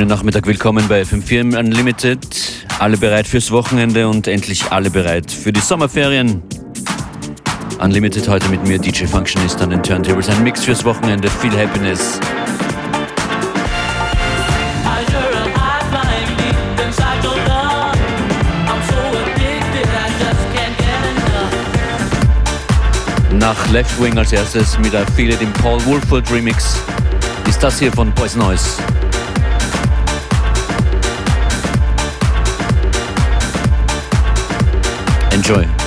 Schönen Nachmittag, willkommen bei FM4 Unlimited. Alle bereit fürs Wochenende und endlich alle bereit für die Sommerferien. Unlimited heute mit mir, DJ Functionist an den Turntables. Ein Mix fürs Wochenende, viel Happiness. Nach Left Wing als erstes mit der Feel It im Paul Woolford Remix ist das hier von Boys Noise. Enjoy.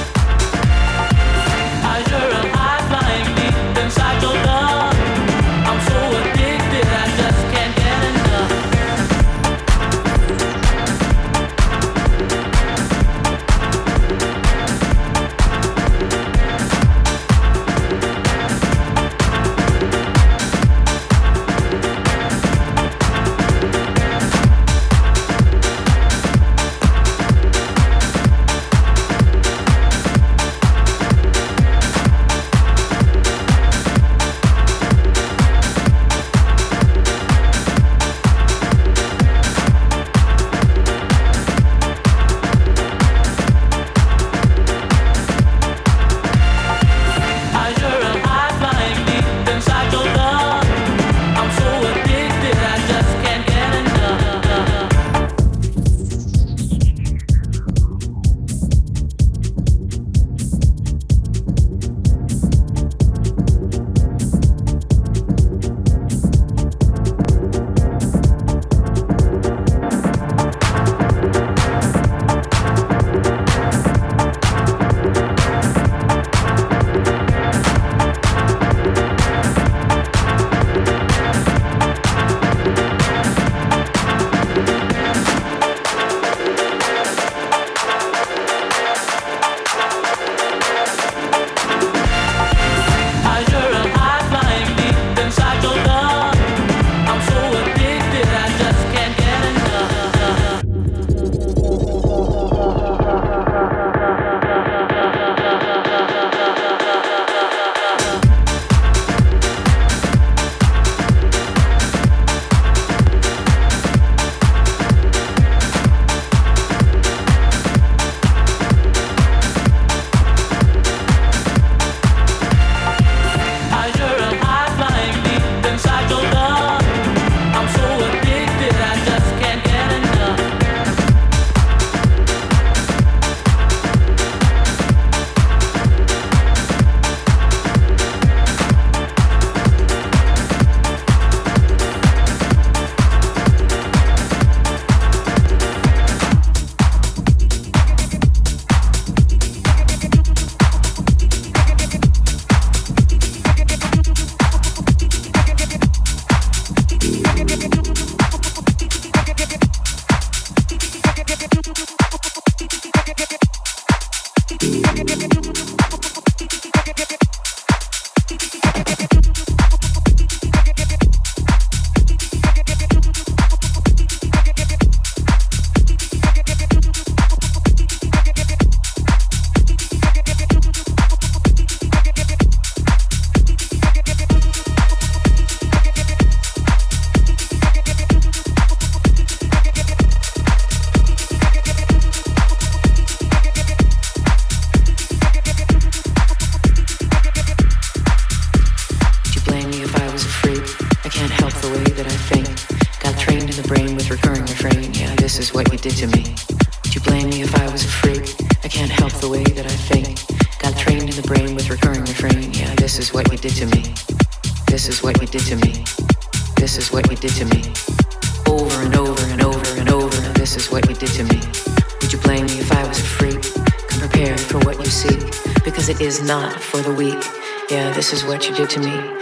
Not for the weak. Yeah, this is what you did to me.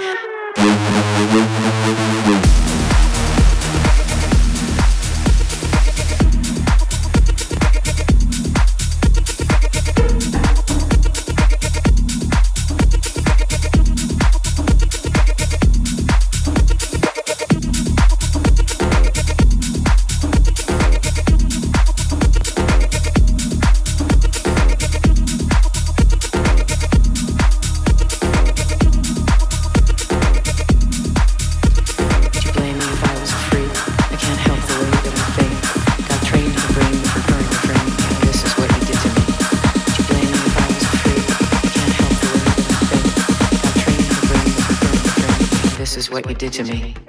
To me.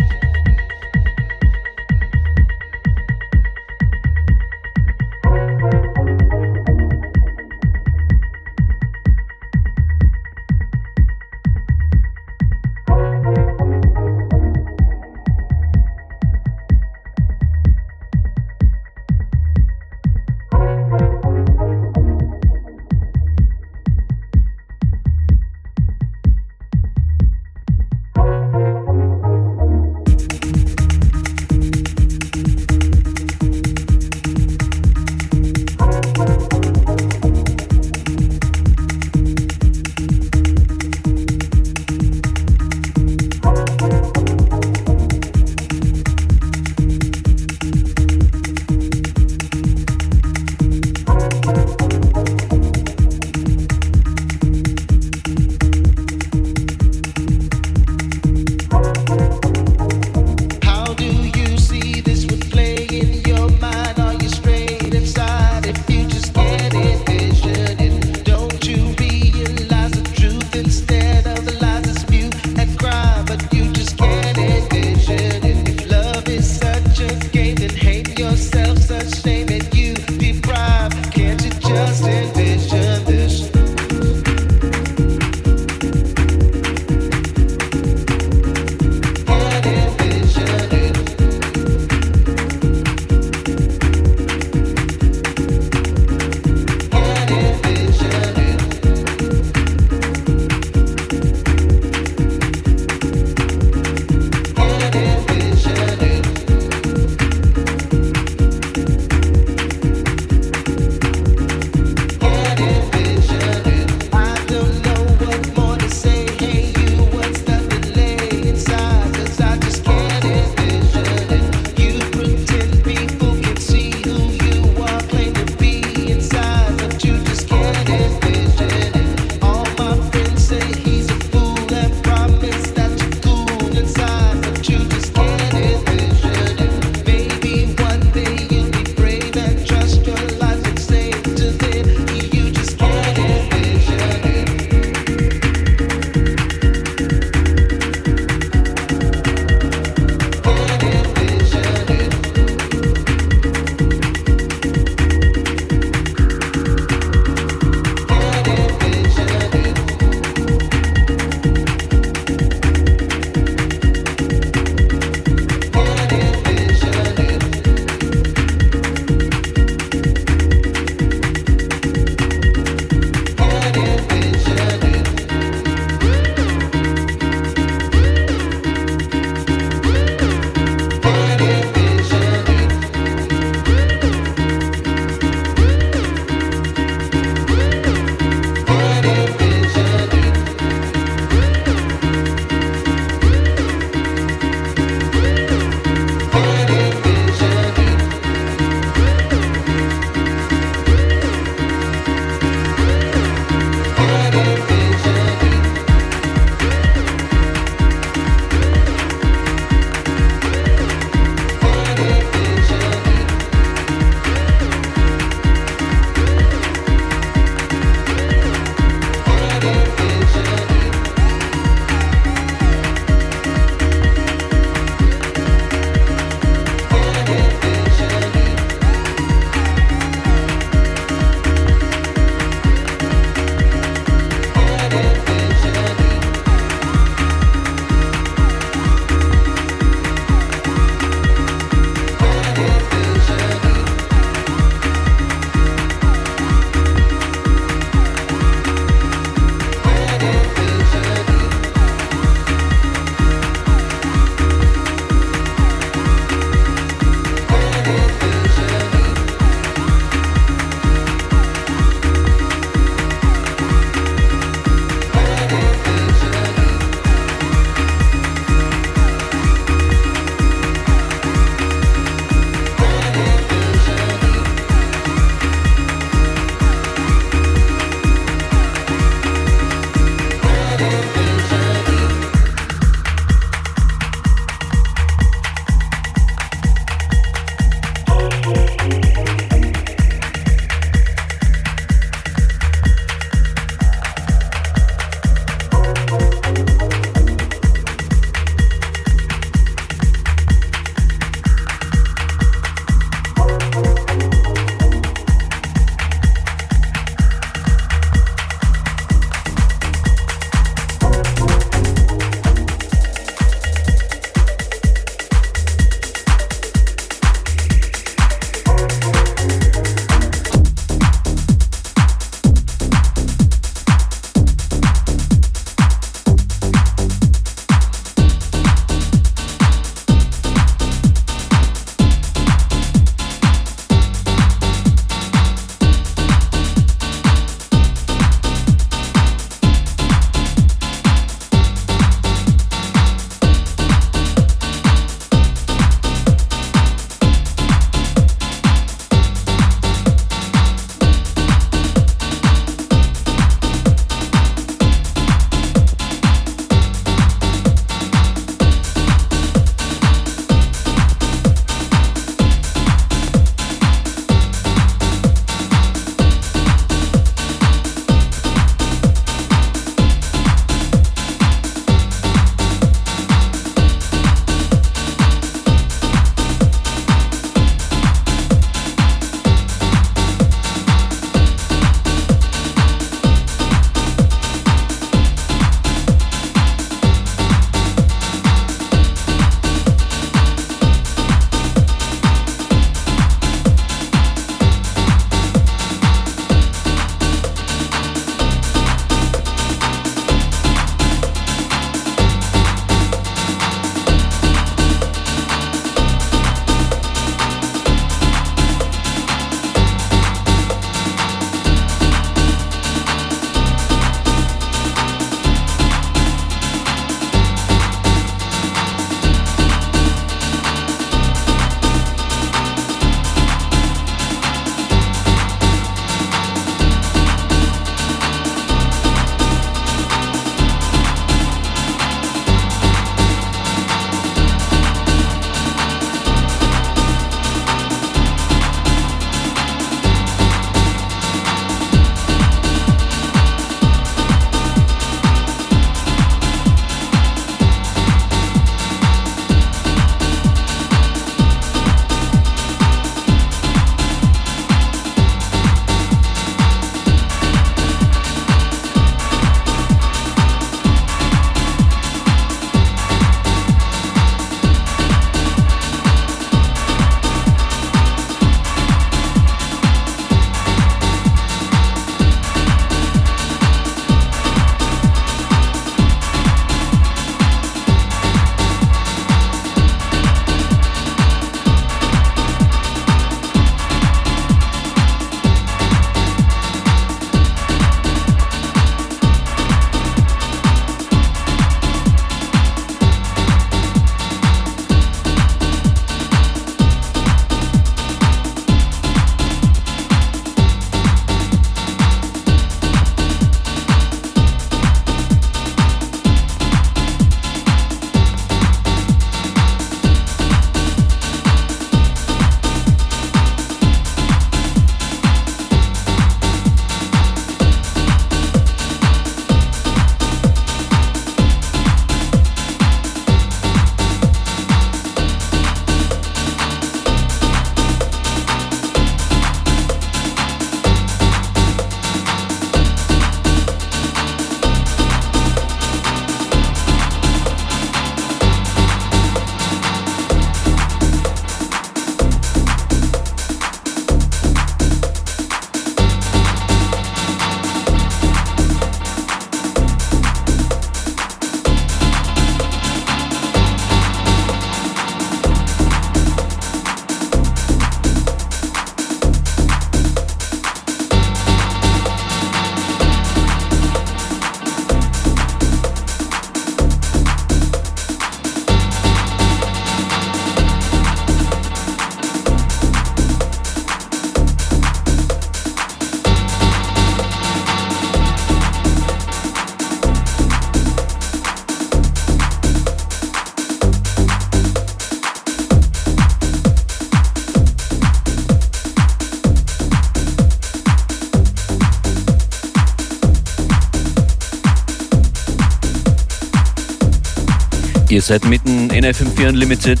Ihr seid mitten in FM4 Unlimited.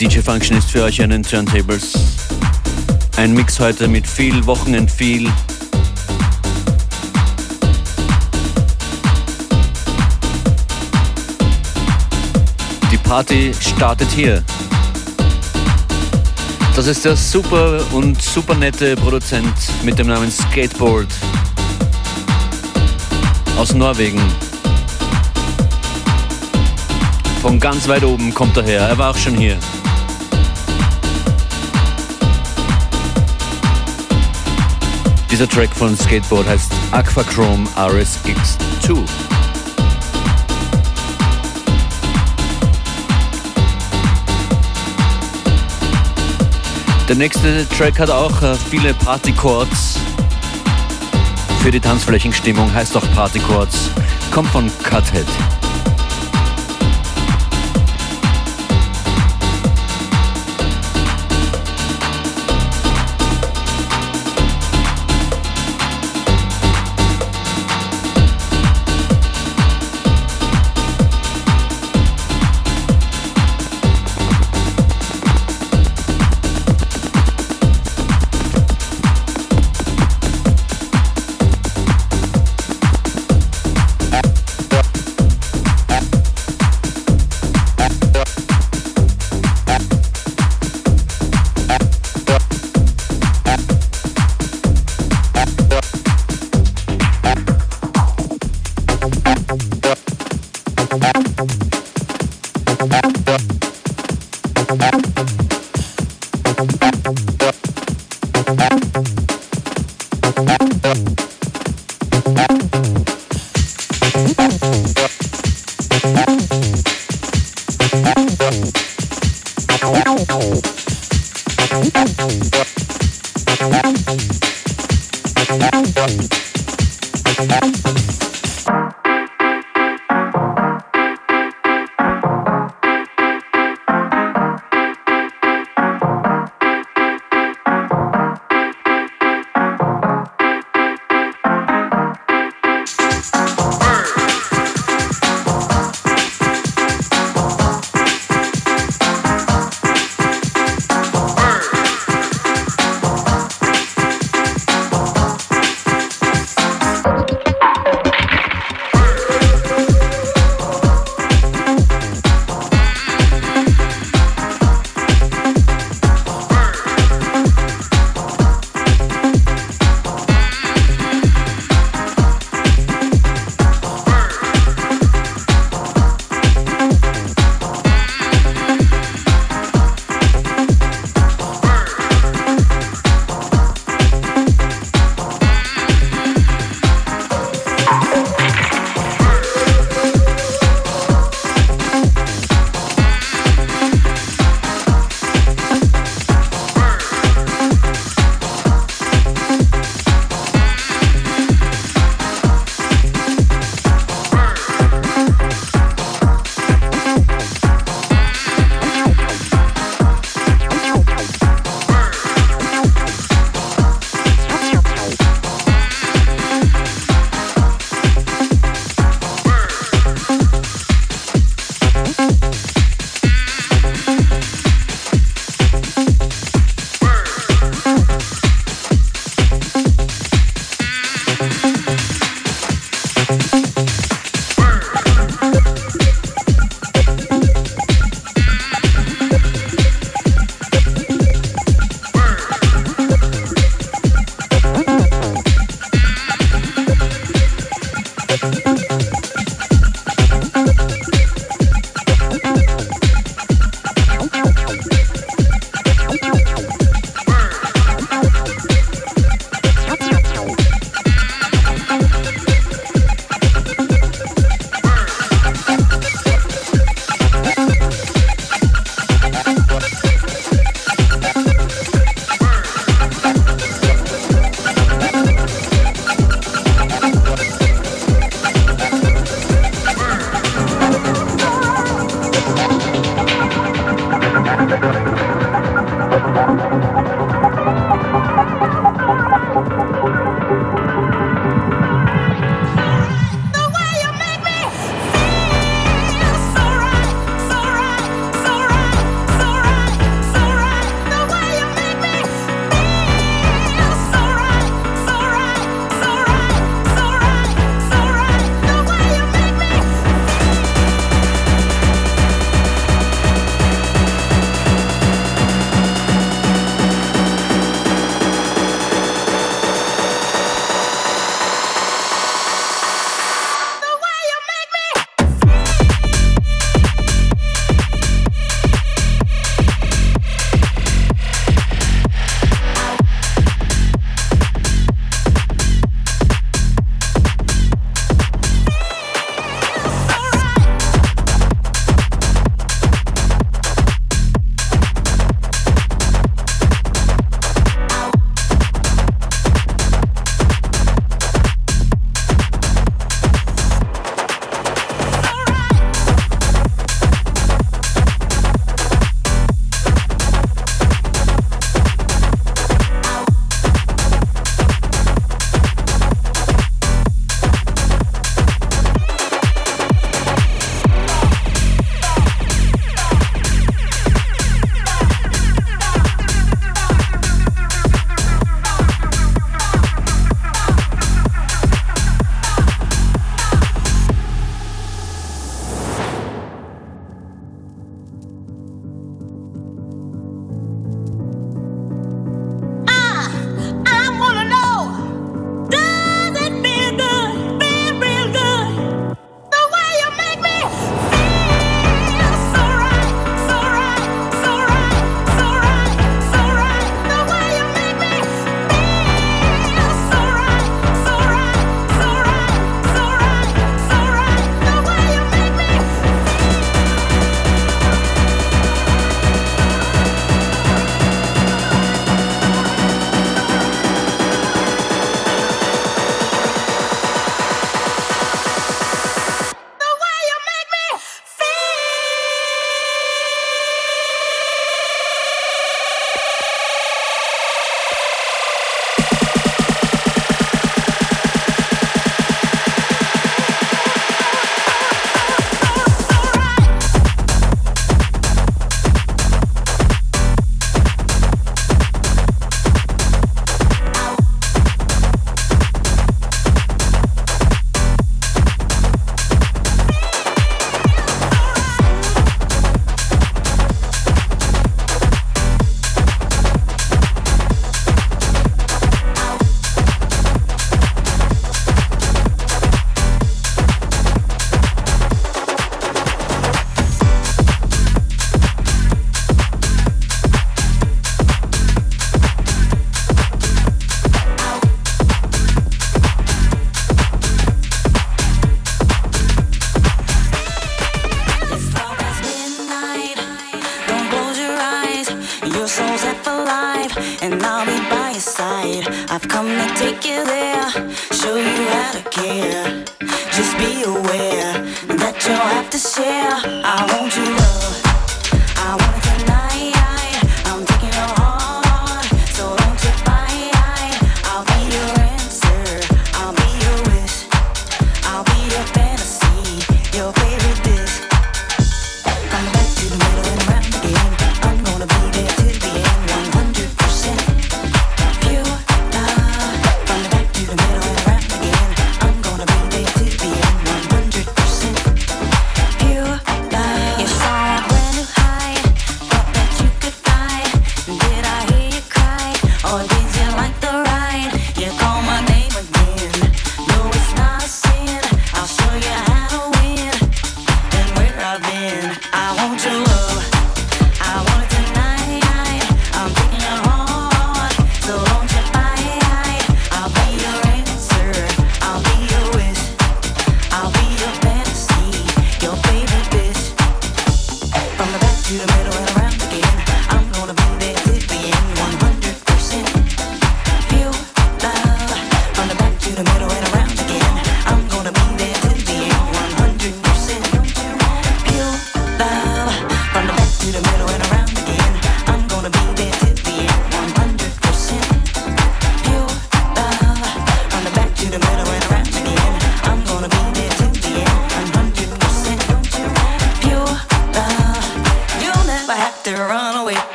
DJ Function ist für euch den Turntables. Ein Mix heute mit viel Wochenend, viel. Die Party startet hier. Das ist der super und super nette Produzent mit dem Namen Skateboard aus Norwegen. Von ganz weit oben kommt er her. Er war auch schon hier. Dieser Track von Skateboard heißt Aquachrome RSX2. Der nächste Track hat auch äh, viele Party-Chords. Für die Tanzflächenstimmung heißt auch Party-Chords. Kommt von Cuthead. in. I want you.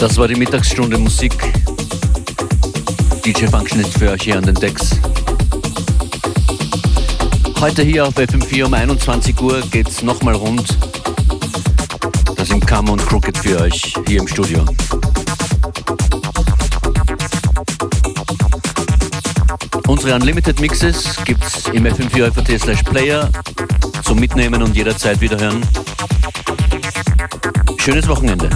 Das war die Mittagsstunde Musik. DJ Function ist für euch hier an den Decks. Heute hier auf FM4 um 21 Uhr geht's nochmal rund. Das sind Kam und Crooked für euch hier im Studio. Unsere Unlimited Mixes gibt's im FM4 slash Player zum Mitnehmen und jederzeit wiederhören. Schönes Wochenende.